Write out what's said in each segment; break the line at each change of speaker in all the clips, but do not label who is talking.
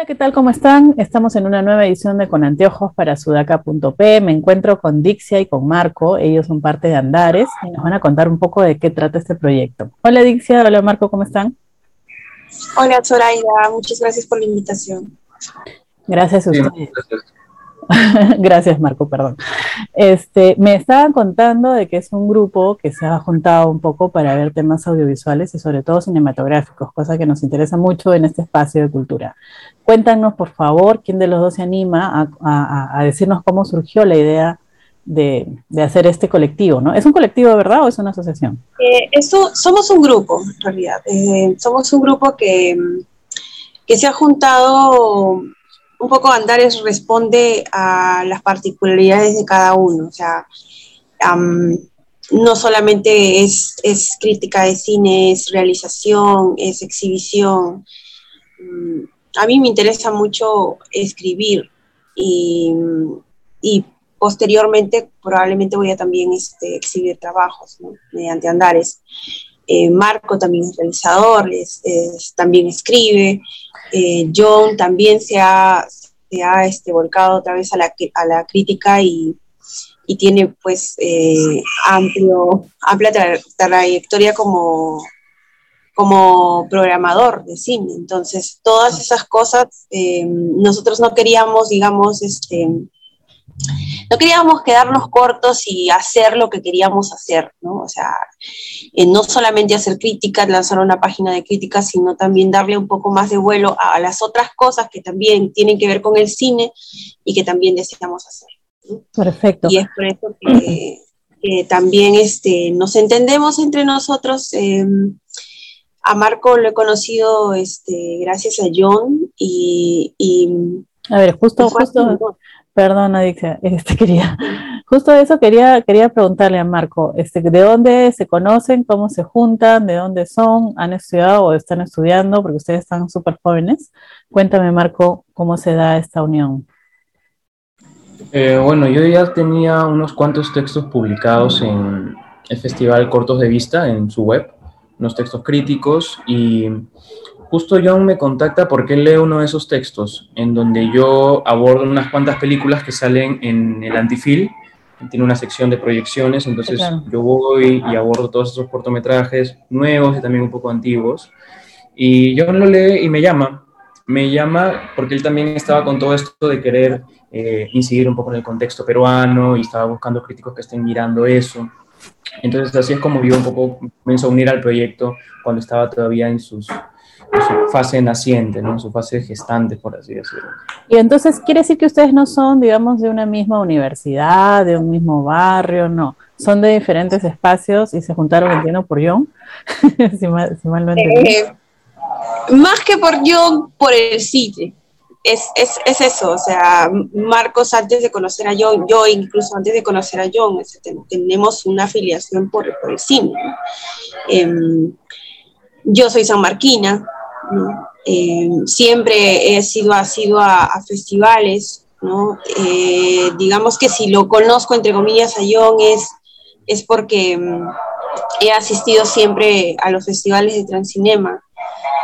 Hola, ¿qué tal? ¿Cómo están? Estamos en una nueva edición de Con Anteojos para Sudaca.p. Me encuentro con Dixia y con Marco. Ellos son parte de Andares y nos van a contar un poco de qué trata este proyecto. Hola, Dixia. Hola, Marco. ¿Cómo están?
Hola, Zoraida. Muchas gracias por la invitación.
Gracias a ustedes. Gracias, Marco, perdón. Este, me estaban contando de que es un grupo que se ha juntado un poco para ver temas audiovisuales y sobre todo cinematográficos, cosa que nos interesa mucho en este espacio de cultura. Cuéntanos, por favor, quién de los dos se anima a, decirnos cómo surgió la idea de, hacer este colectivo, ¿no? ¿Es un colectivo, verdad, o es una asociación?
Eh, somos un grupo, en realidad. Eh, somos un grupo que, que se ha juntado un poco Andares responde a las particularidades de cada uno, o sea, no solamente es, es, crítica de cine, es realización, es exhibición. Mm, a mí me interesa mucho escribir y, posteriormente probablemente voy a también este, exhibir trabajos mediante Andares. Eh, Marco también es realizador, también escribe. Eh, John también se ha, se ha este, volcado otra vez a la, a la crítica y, y tiene pues eh, amplio, amplia trayectoria como, como programador de cine. Entonces, todas esas cosas, nosotros no queríamos, digamos, este, no queríamos quedarnos cortos y hacer lo que queríamos hacer, ¿no? O sea, eh, no solamente hacer críticas, lanzar una página de críticas, sino también darle un poco más de vuelo a las otras cosas que también tienen que ver con el cine y que también deseamos hacer.
Perfecto.
Y es por eso que, también este, nos entendemos entre nosotros. Em, a Marco lo he conocido este, gracias a John y,
a ver, justo, justo, Perdón, Adixia, este quería, justo eso quería, quería preguntarle a Marco, este, ¿de dónde se conocen, cómo se juntan, de dónde son, han estudiado o están estudiando, porque ustedes están súper jóvenes? Cuéntame, Marco, cómo se da esta unión.
Eh, bueno, yo ya tenía unos cuantos textos publicados en el Festival Cortos de Vista, en su web, unos textos críticos, y justo John me contacta porque él lee uno de esos textos en donde yo abordo unas cuantas películas que salen en el Antifil, tiene una sección de proyecciones, entonces yo voy y abordo todos esos cortometrajes nuevos y también un poco antiguos. Y John lo lee y me llama, me llama porque él también estaba con todo esto de querer eh, incidir un poco en el contexto peruano y estaba buscando críticos que estén mirando eso. Entonces así es como yo un poco comenzó a unir al proyecto cuando estaba todavía en sus su fase naciente, ¿no? su fase gestante, por así decirlo.
Y entonces, ¿quiere decir que ustedes no son, digamos, de una misma universidad, de un mismo barrio? No, son de diferentes espacios y se juntaron, entiendo, por John, si, mal, no entendí.
Eh, más que por John, por el sitio. Es, es, es, eso, o sea, Marcos antes de conocer a John, yo incluso antes de conocer a John, tenemos una afiliación por, por el cine. Em, yo soy sanmarquina, eh, siempre he sido asiduo a, a festivales, ¿no? Eh, digamos que si lo conozco, entre comillas, a John es, es porque mm, he asistido siempre a los festivales de Transcinema.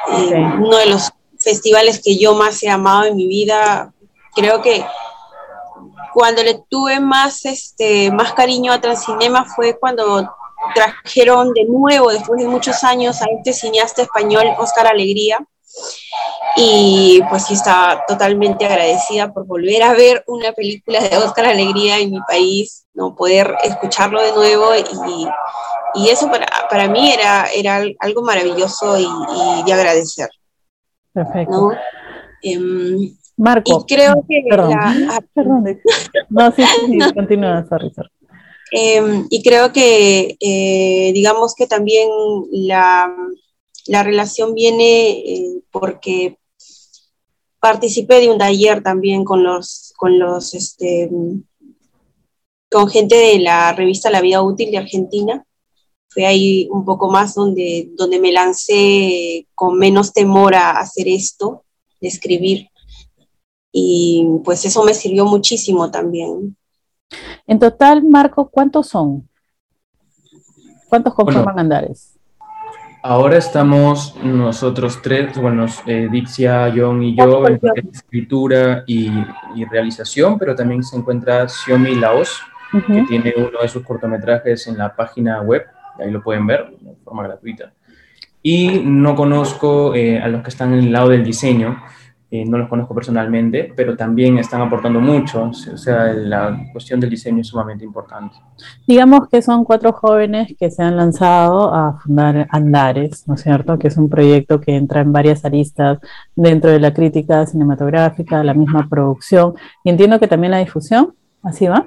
Uno de los festivales que yo más he amado en mi vida, creo que cuando le tuve más, este, más cariño a Transcinema fue cuando trajeron de nuevo, después de muchos años, a este cineasta español, Oscar Alegría. Y pues sí, estaba totalmente agradecida por volver a ver una película de Oscar Alegría en mi país, ¿no? poder escucharlo de nuevo y, y eso para, para, mí era, era algo maravilloso y, de agradecer.
Perfecto.
Em, Marco. Y creo que...
Perdón, ah, perdón. No, sí, sí, continúa, sorry, sorry.
Em, y creo que, eh, digamos que también la, la relación viene eh, porque participé de un taller también con los, con los, este, con gente de la revista La Vida Útil de Argentina. Fue ahí un poco más donde, donde me lancé con menos temor a hacer esto, de escribir. Y pues eso me sirvió muchísimo también.
En total, Marco, ¿cuántos son? ¿Cuántos conforman Andares?
Ahora estamos nosotros tres, bueno, eh, Dixia, John y yo, en escritura y, realización, pero también se encuentra Xiomi Laos, que tiene uno de sus cortometrajes en la página web, ahí lo pueden ver de forma gratuita. Y no conozco eh, a los que están en el lado del diseño, eh, no los conozco personalmente, pero también están aportando mucho, o sea, la cuestión del diseño es sumamente importante.
Digamos que son cuatro jóvenes que se han lanzado a fundar Andares, ¿no es cierto? Que es un proyecto que entra en varias aristas dentro de la crítica cinematográfica, la misma producción, y entiendo que también la difusión, ¿así va?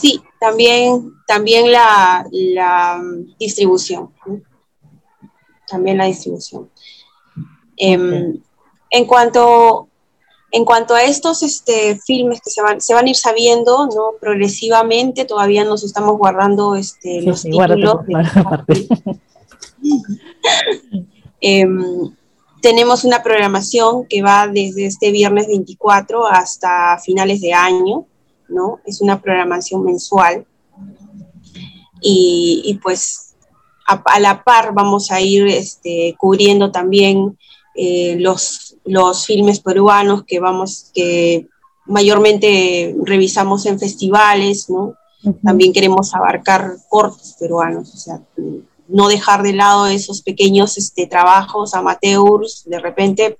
Sí, también, también la, la distribución. También la distribución. Em, en cuanto, en cuanto a estos este, filmes que se van, se van a ir sabiendo, ¿no? Progresivamente, todavía nos estamos guardando este, los títulos. Em, tenemos una programación que va desde este viernes 24 hasta finales de año, ¿no? Es una programación mensual. Y, pues a, la par vamos a ir este, cubriendo también eh, los, los filmes peruanos que vamos, que mayormente revisamos en festivales, ¿no? También queremos abarcar cortos peruanos, o sea, no dejar de lado esos pequeños este, trabajos amateurs de repente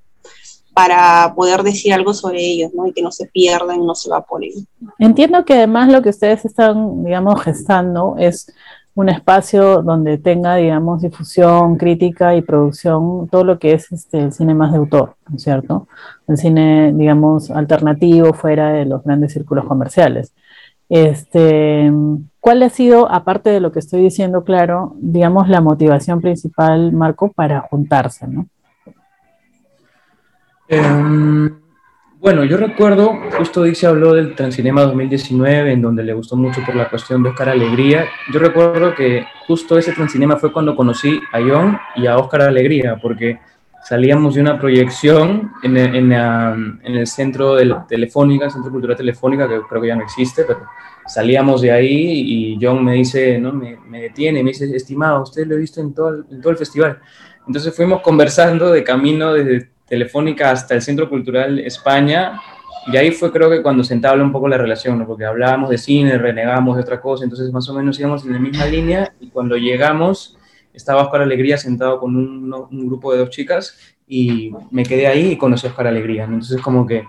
para poder decir algo sobre ellos, ¿no? Y que no se pierdan, no se evaporen.
Entiendo que además lo que ustedes están, digamos, gestando es un espacio donde tenga, digamos, difusión, crítica y producción, todo lo que es este, el cine más de autor, ¿no es cierto? El cine, digamos, alternativo fuera de los grandes círculos comerciales. Este, ¿Cuál ha sido, aparte de lo que estoy diciendo, claro, digamos, la motivación principal, Marco, para juntarse, ¿no?
Em, bueno, yo recuerdo, justo Dixie habló del Transcinema 2019, en donde le gustó mucho por la cuestión de Oscar Alegría. Yo recuerdo que justo ese Transcinema fue cuando conocí a John y a Oscar Alegría, porque salíamos de una proyección en el, en, el centro de Telefónica, Centro Cultural Telefónica, que creo que ya no existe, pero salíamos de ahí y John me dice, ¿no? me, detiene, me dice, estimado, usted lo he visto en todo, en todo el festival. Entonces fuimos conversando de camino desde Telefónica hasta el Centro Cultural España, y ahí fue creo que cuando se entabla un poco la relación, porque hablábamos de cine, renegábamos de otra cosa, entonces más o menos íbamos en la misma línea, y cuando llegamos estaba Oscar Alegría sentado con un, un grupo de dos chicas, y me quedé ahí y conocí a Oscar Alegría, entonces como que,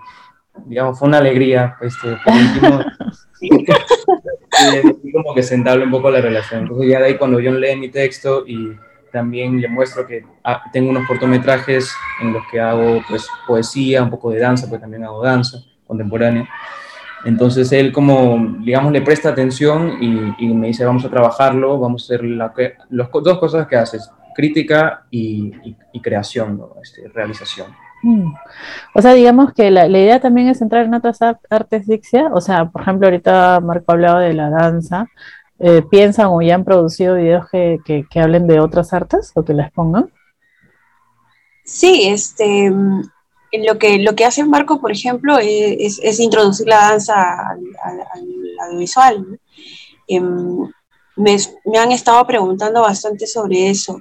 digamos, fue una alegría, este, por último, y como que se entabla un poco la relación, entonces ya de ahí cuando yo lee mi texto y también le muestro que ah, tengo unos cortometrajes en los que hago pues, poesía, un poco de danza, pues también hago danza contemporánea. Entonces él como, digamos, le presta atención y, me dice, vamos a trabajarlo, vamos a hacer las dos cosas que haces, crítica y, creación, este, realización.
Mm. O sea, digamos que la, la, idea también es entrar en otras artes dixia, o sea, por ejemplo, ahorita Marco hablaba de la danza, eh, piensan o ya han producido videos que, que, hablen de otras artes o que las pongan?
Sí, este, lo que, lo que hace Marco, por ejemplo, es, es introducir la danza al, audiovisual. Em, me, me, han estado preguntando bastante sobre eso.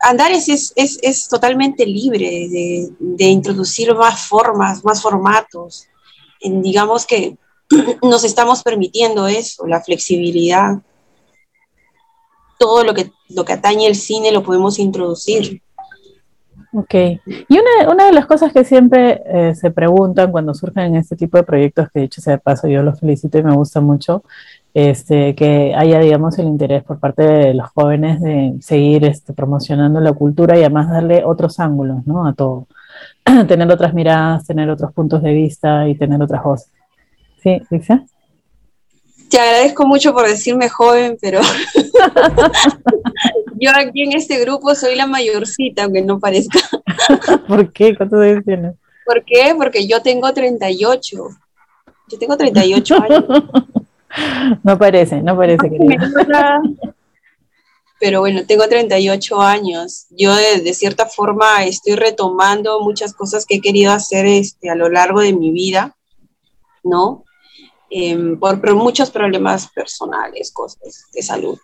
Andares es, es, es totalmente libre de, de, introducir más formas, más formatos. Digamos que nos estamos permitiendo eso, la flexibilidad. Todo lo que, lo que atañe el cine lo podemos introducir.
Ok. Y una, una de las cosas que siempre eh, se preguntan cuando surgen este tipo de proyectos, que de hecho sea de paso yo los felicito y me gusta mucho, este, que haya, digamos, el interés por parte de los jóvenes de seguir este, promocionando la cultura y además darle otros ángulos, ¿no? A todo. tener otras miradas, tener otros puntos de vista y tener otras voces. Sí,
Te agradezco mucho por decirme joven, pero yo aquí en este grupo soy la mayorcita, aunque no parezca.
¿Por qué? ¿Cuántos años tienes?
¿Por qué? Porque yo tengo 38. Yo tengo 38 años.
No parece, no parece.
Pero bueno, tengo 38 años. Yo de, cierta forma estoy retomando muchas cosas que he querido hacer este, a lo largo de mi vida, ¿no? Em, por, muchos problemas personales, cosas de salud.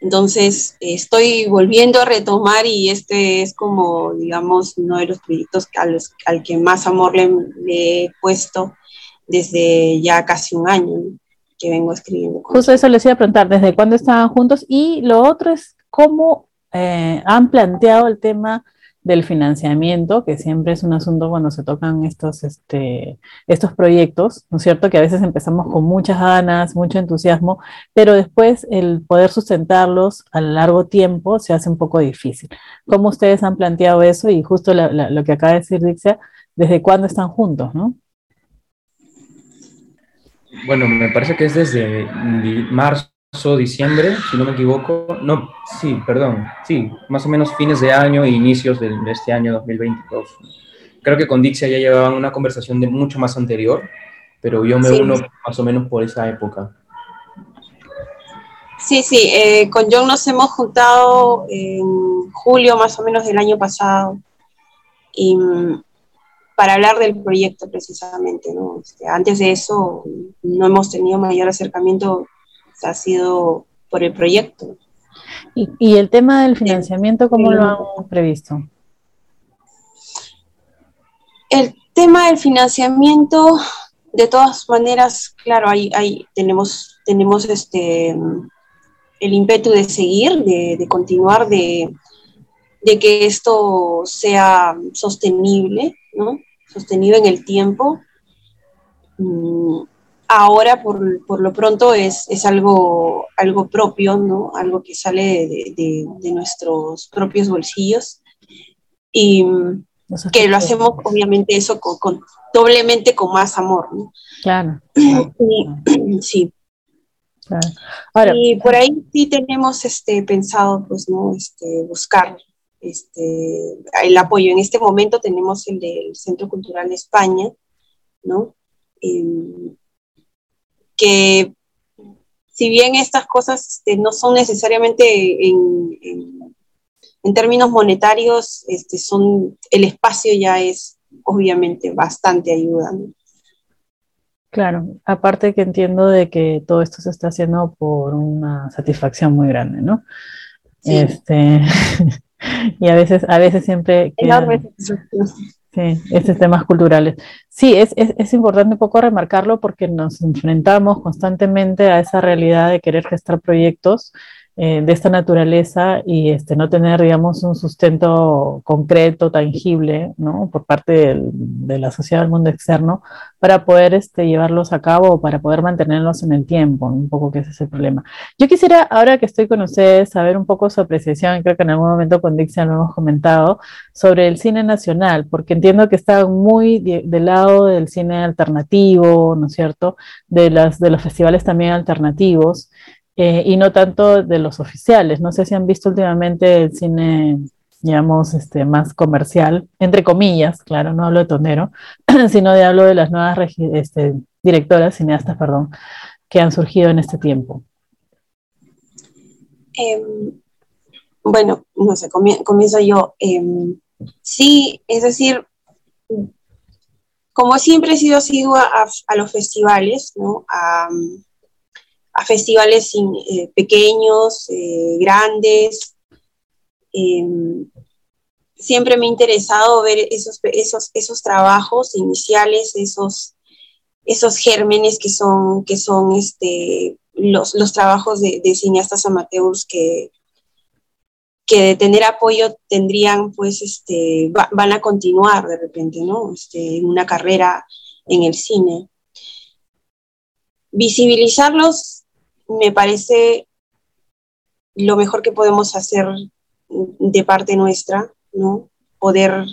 Entonces, estoy volviendo a retomar y este es como, digamos, uno de los proyectos al que más amor le, he puesto desde ya casi un año que vengo escribiendo.
Justo eso les iba a preguntar, ¿desde cuándo estaban juntos? Y lo otro es cómo eh, han planteado el tema del financiamiento, que siempre es un asunto cuando se tocan estos, este, estos proyectos, ¿no es cierto? Que a veces empezamos con muchas ganas, mucho entusiasmo, pero después el poder sustentarlos a largo tiempo se hace un poco difícil. ¿Cómo ustedes han planteado eso? Y justo lo que acaba de decir Dixia, ¿desde cuándo están juntos, no?
Bueno, me parece que es desde marzo diciembre, si no me equivoco. No, sí, perdón. Sí, más o menos fines de año e inicios de, este año 2022. Creo que con Dixia ya llevaban una conversación de mucho más anterior, pero yo me uno más o menos por esa época.
Sí, sí, eh, con John nos hemos juntado en julio más o menos del año pasado y para hablar del proyecto precisamente, ¿no? Este, antes de eso no hemos tenido mayor acercamiento ha sido por el proyecto.
¿Y, el tema del financiamiento, cómo lo han previsto?
El tema del financiamiento, de todas maneras, claro, ahí, tenemos, tenemos este, el ímpetu de seguir, de, continuar, de, de, que esto sea sostenible, ¿no? Sostenido en el tiempo. Mm, ahora por, lo pronto es, algo, algo propio, ¿no? Algo que sale de, nuestros propios bolsillos y que lo hacemos obviamente eso con, doblemente con más amor, ¿no?
Claro.
sí. y por ahí sí tenemos este, pensado, pues, ¿no? Este, buscar este, el apoyo. En este momento tenemos el del Centro Cultural de España, ¿no? Em, que si bien estas cosas este, no son necesariamente en, términos monetarios, este, son, el espacio ya es obviamente bastante ayuda.
Claro, aparte que entiendo de que todo esto se está haciendo por una satisfacción muy grande, ¿no? Este, y a veces, a veces siempre... Sí, estos temas culturales. Sí, es, es, es, importante un poco remarcarlo porque nos enfrentamos constantemente a esa realidad de querer gestar proyectos eh, de esta naturaleza y este, no tener, digamos, un sustento concreto, tangible. Por parte de la sociedad del mundo externo para poder este, llevarlos a cabo o para poder mantenerlos en el tiempo, un poco que ese es el problema. Yo quisiera, ahora que estoy con ustedes, saber un poco su apreciación, creo que en algún momento con Dixia lo hemos comentado, sobre el cine nacional, porque entiendo que está muy del lado del cine alternativo, ¿no es cierto? De, las, de los festivales también alternativos. Eh, y no tanto de los oficiales. No sé si han visto últimamente el cine, digamos, este, más comercial, entre comillas, claro, no hablo de tonero, sino de hablo de las nuevas este, directoras, cineastas, perdón, que han surgido en este tiempo.
Em, bueno, no sé, comienzo yo. Em, sí, es decir, como siempre he sido asidua a, a, los festivales, ¿no? Festivales eh, pequeños, eh, grandes. Em, siempre me ha interesado ver esos, esos, esos trabajos iniciales, esos, esos gérmenes que son, que son este, los, los trabajos de, cineastas amateurs que, que de tener apoyo tendrían, pues, este, van a continuar de repente, ¿no? Este, una carrera en el cine. Visibilizarlos me parece lo mejor que podemos hacer de parte nuestra, ¿no? Poder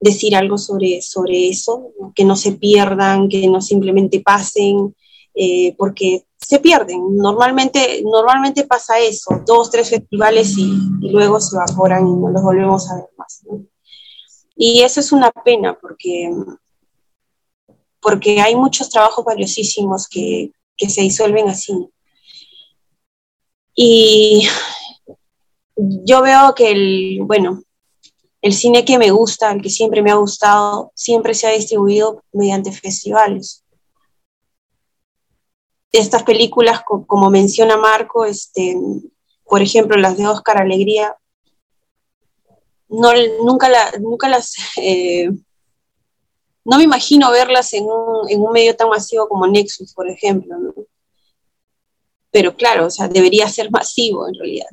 decir algo sobre, sobre eso, que no se pierdan, que no simplemente pasen, eh, porque se pierden. Normalmente, normalmente pasa eso, dos, tres festivales y, luego se evaporan y no los volvemos a ver más. Y eso es una pena porque, porque hay muchos trabajos valiosísimos que, que se disuelven así. Y yo veo que el, bueno, el cine que me gusta, el que siempre me ha gustado, siempre se ha distribuido mediante festivales. Estas películas, como menciona Marco, este, por ejemplo, las de Oscar Alegría, no, nunca, nunca las... Eh, no me imagino verlas en un, en un, medio tan masivo como Nexus, por ejemplo. Pero claro, o sea, debería ser masivo en realidad.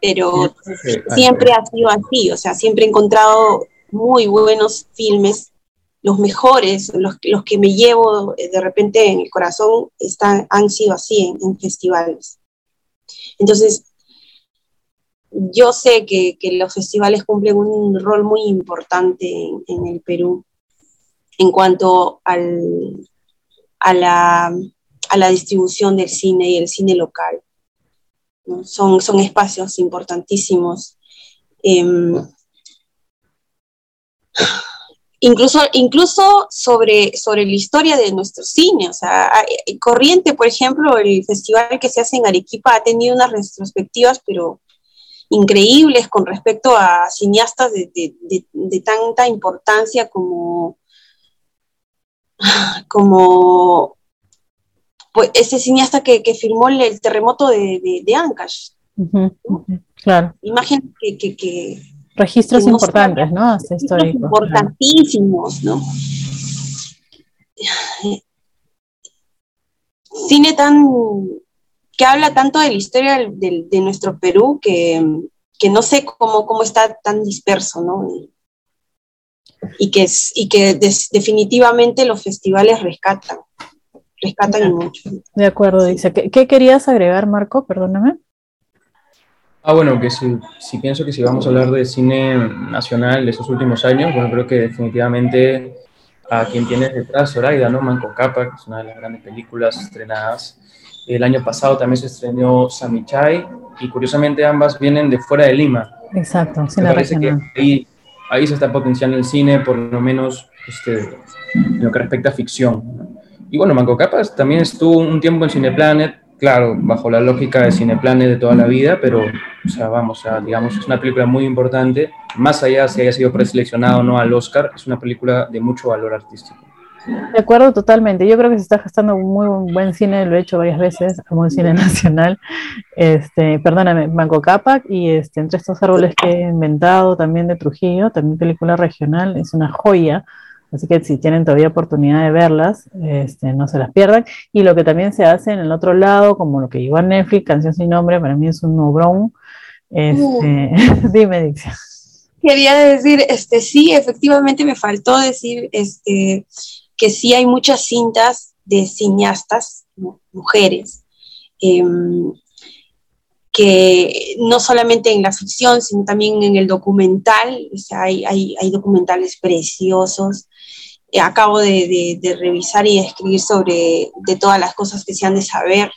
Pero siempre ha sido así, o sea, siempre he encontrado muy buenos filmes, los mejores, los, los que me llevo de repente en el corazón, están, han sido así en festivales. Entonces, yo sé que, los festivales cumplen un rol muy importante en, el Perú en cuanto al, a, la, distribución del cine y el cine local. Son, son espacios importantísimos. Em, incluso, incluso sobre, sobre la historia de nuestro cine. O sea, Corriente, por ejemplo, el festival que se hace en Arequipa ha tenido unas retrospectivas, pero increíbles con respecto a cineastas de, tanta importancia como, como pues, ese cineasta que, que filmó el, terremoto de, de Ancash.
Claro.
Imagen que,
Registros importantes, ¿no?
Importantísimos, ¿no? Cine tan que habla tanto de la historia de, nuestro Perú que, no sé cómo, cómo está tan disperso, ¿no? Y, que, es, y que definitivamente los festivales rescatan, rescatan mucho.
De acuerdo, dice. ¿Qué, querías agregar, Marco? Perdóname.
Ah, bueno, que si, si, pienso que si vamos a hablar de cine nacional de esos últimos años, bueno, creo que definitivamente a quien tiene detrás, Zoraida, ¿no? Manco Capa, que es una de las grandes películas estrenadas el año pasado también se estrenó Samichai y curiosamente ambas vienen de fuera de Lima.
Exacto,
sí, Me parece que ahí, ahí, se está potenciando el cine, por lo menos este, en lo que respecta a ficción. Y bueno, Manco Capas también estuvo un tiempo en Cineplanet, claro, bajo la lógica de Cineplanet de toda la vida, pero, o sea, vamos, digamos, es una película muy importante, más allá si haya sido preseleccionado o no al Oscar, es una película de mucho valor artístico.
De acuerdo, totalmente. Yo creo que se está gastando un muy buen cine, lo he hecho varias veces, el cine nacional. Este, perdóname, Banco Capac y este, entre estos árboles que he inventado también de Trujillo, también película regional, es una joya. Así que si tienen todavía oportunidad de verlas, este, no se las pierdan. Y lo que también se hace en el otro lado, como lo que llegó a Netflix, Canción sin nombre, para mí es un nobrón. Este, dime, Dixia.
Quería decir, este, sí, efectivamente me faltó decir, este, que sí hay muchas cintas de cineastas, mujeres, em, que no solamente en la ficción, sino también en el documental, o sea, hay, hay, documentales preciosos. Eh, acabo de, revisar y escribir sobre de todas las cosas que se han de saber.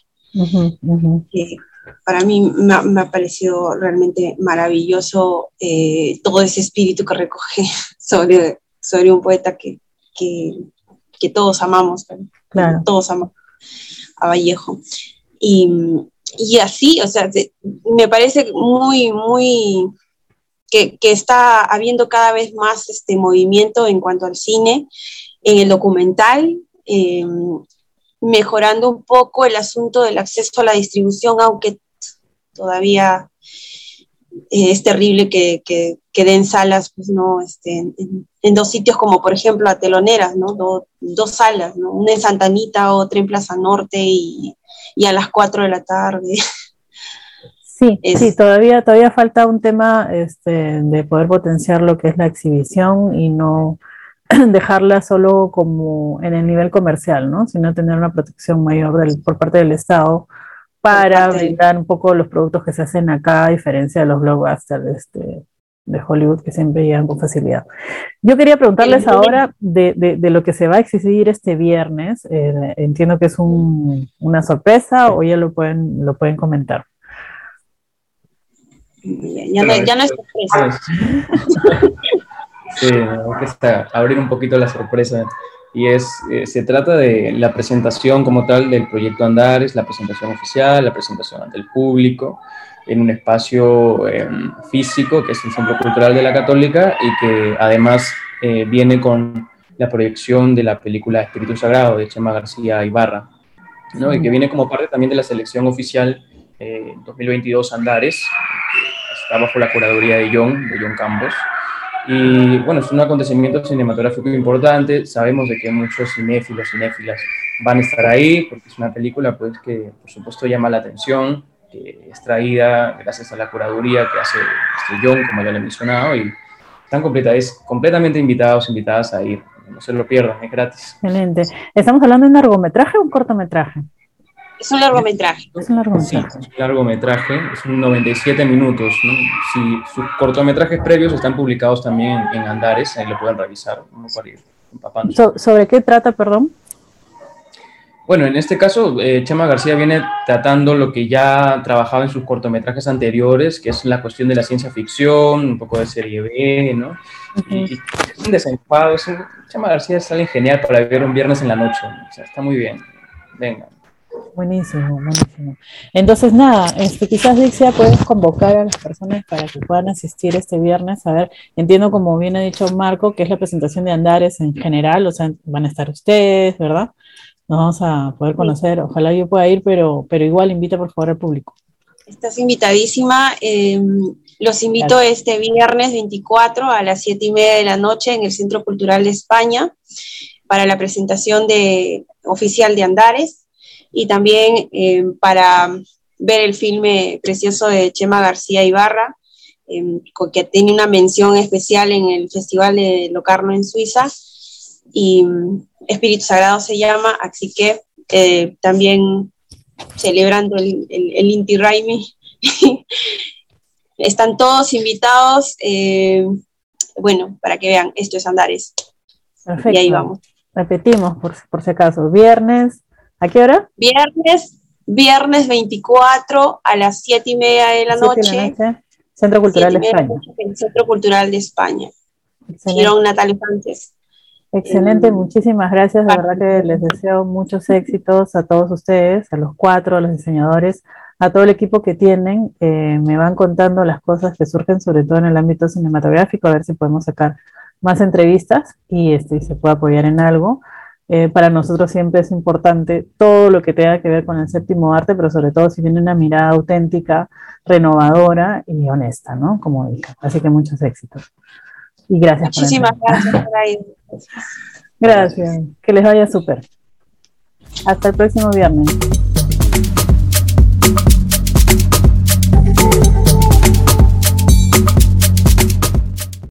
para mí me ha, parecido realmente maravilloso eh, todo ese espíritu que recoge sobre, sobre un poeta que, que, que todos amamos, todos amamos a Vallejo. Y, así, o sea, me parece muy, muy, que, está habiendo cada vez más este movimiento en cuanto al cine, en el documental, em, mejorando un poco el asunto del acceso a la distribución, aunque todavía eh, es terrible que, que, den salas, pues no, este, en, dos sitios como por ejemplo a Teloneras, ¿no? dos salas, ¿no? Una en Santa Anita, otra en Plaza Norte y, a las 4 de la tarde.
Sí, sí, todavía, todavía falta un tema este, de poder potenciar lo que es la exhibición y no dejarla solo como en el nivel comercial, ¿no? Sino tener una protección mayor por parte del Estado para brindar un poco los productos que se hacen acá, a diferencia de los blockbusters este, de Hollywood que siempre llegan con facilidad. Yo quería preguntarles ahora de, de, lo que se va a exhibir este viernes. Eh, entiendo que es un, una sorpresa o ya lo pueden, lo pueden comentar.
Ya, no, ya no, es sorpresa.
sí, que abrir un poquito la sorpresa y es, eh, se trata de la presentación como tal del proyecto Andares, la presentación oficial, la presentación ante el público, en un espacio em, físico, que es el Centro Cultural de la Católica, y que además eh, viene con la proyección de la película Espíritu Sagrado de Chema García Ibarra, ¿no? y que viene como parte también de la selección oficial eh, 2022 Andares, está bajo la curaduría de John, de John Campos. Y bueno, es un acontecimiento cinematográfico importante, sabemos de que muchos cinéfilos, cinéfilas van a estar ahí, porque es una película pues que por supuesto llama la atención, que es traída gracias a la curaduría que hace este John, como ya le he mencionado, y están completamente invitados, invitadas a ir. No se lo pierdan, es gratis.
Excelente. ¿Estamos hablando de un largometraje o un cortometraje?
Es un largometraje.
Es un largometraje.
Sí, es un largometraje, es un 97 minutos. ¿no? Si sus cortometrajes previos están publicados también en Andares, ahí lo pueden revisar ¿no? para ir
¿Sobre qué trata, perdón?
Bueno, en este caso, eh, Chema García viene tratando lo que ya trabajaba en sus cortometrajes anteriores, que es la cuestión de la ciencia ficción, un poco de serie B, ¿no? y, es un desenfado, es Chema García es alguien genial para ver un viernes en la noche, o sea, está muy bien. Venga.
Buenísimo, buenísimo. Entonces, nada, este, quizás Dixia puedes convocar a las personas para que puedan asistir este viernes. A ver, entiendo como bien ha dicho Marco, que es la presentación de Andares en general, o sea, van a estar ustedes, ¿verdad? nos vamos a poder conocer. Ojalá yo pueda ir, pero, pero igual invita por favor al público.
Estás invitadísima. Em, los invito este viernes 24 a las 7 y media de la noche en el Centro Cultural de España para la presentación de, oficial de Andares y también em, para ver el filme precioso de Chema García Ibarra, em, que tiene una mención especial en el Festival de Locarno en Suiza y mm, Espíritu Sagrado se llama, así que eh, también celebrando el, el, Inti Raimi. Están todos invitados, eh, bueno, para que vean, esto es Andares.
Perfecto. Y ahí vamos. Repetimos, por, por si acaso, viernes, ¿a qué hora?
Viernes, viernes 24 a las 7 y media de la noche.
Centro Cultural de España.
Centro Cultural de España. Girón Natalia Sánchez.
Excelente, muchísimas gracias. De verdad que les deseo muchos éxitos a todos ustedes, a los cuatro, a los diseñadores, a todo el equipo que tienen. Eh, me van contando las cosas que surgen, sobre todo en el ámbito cinematográfico, a ver si podemos sacar más entrevistas y este, se puede apoyar en algo. Eh, para nosotros siempre es importante todo lo que tenga que ver con el séptimo arte, pero sobre todo si tiene una mirada auténtica, renovadora y honesta, ¿no? Como dije. Así que muchos éxitos. Y gracias.
Muchísimas gracias por ahí.
Gracias. Que les vaya súper. Hasta el próximo viernes.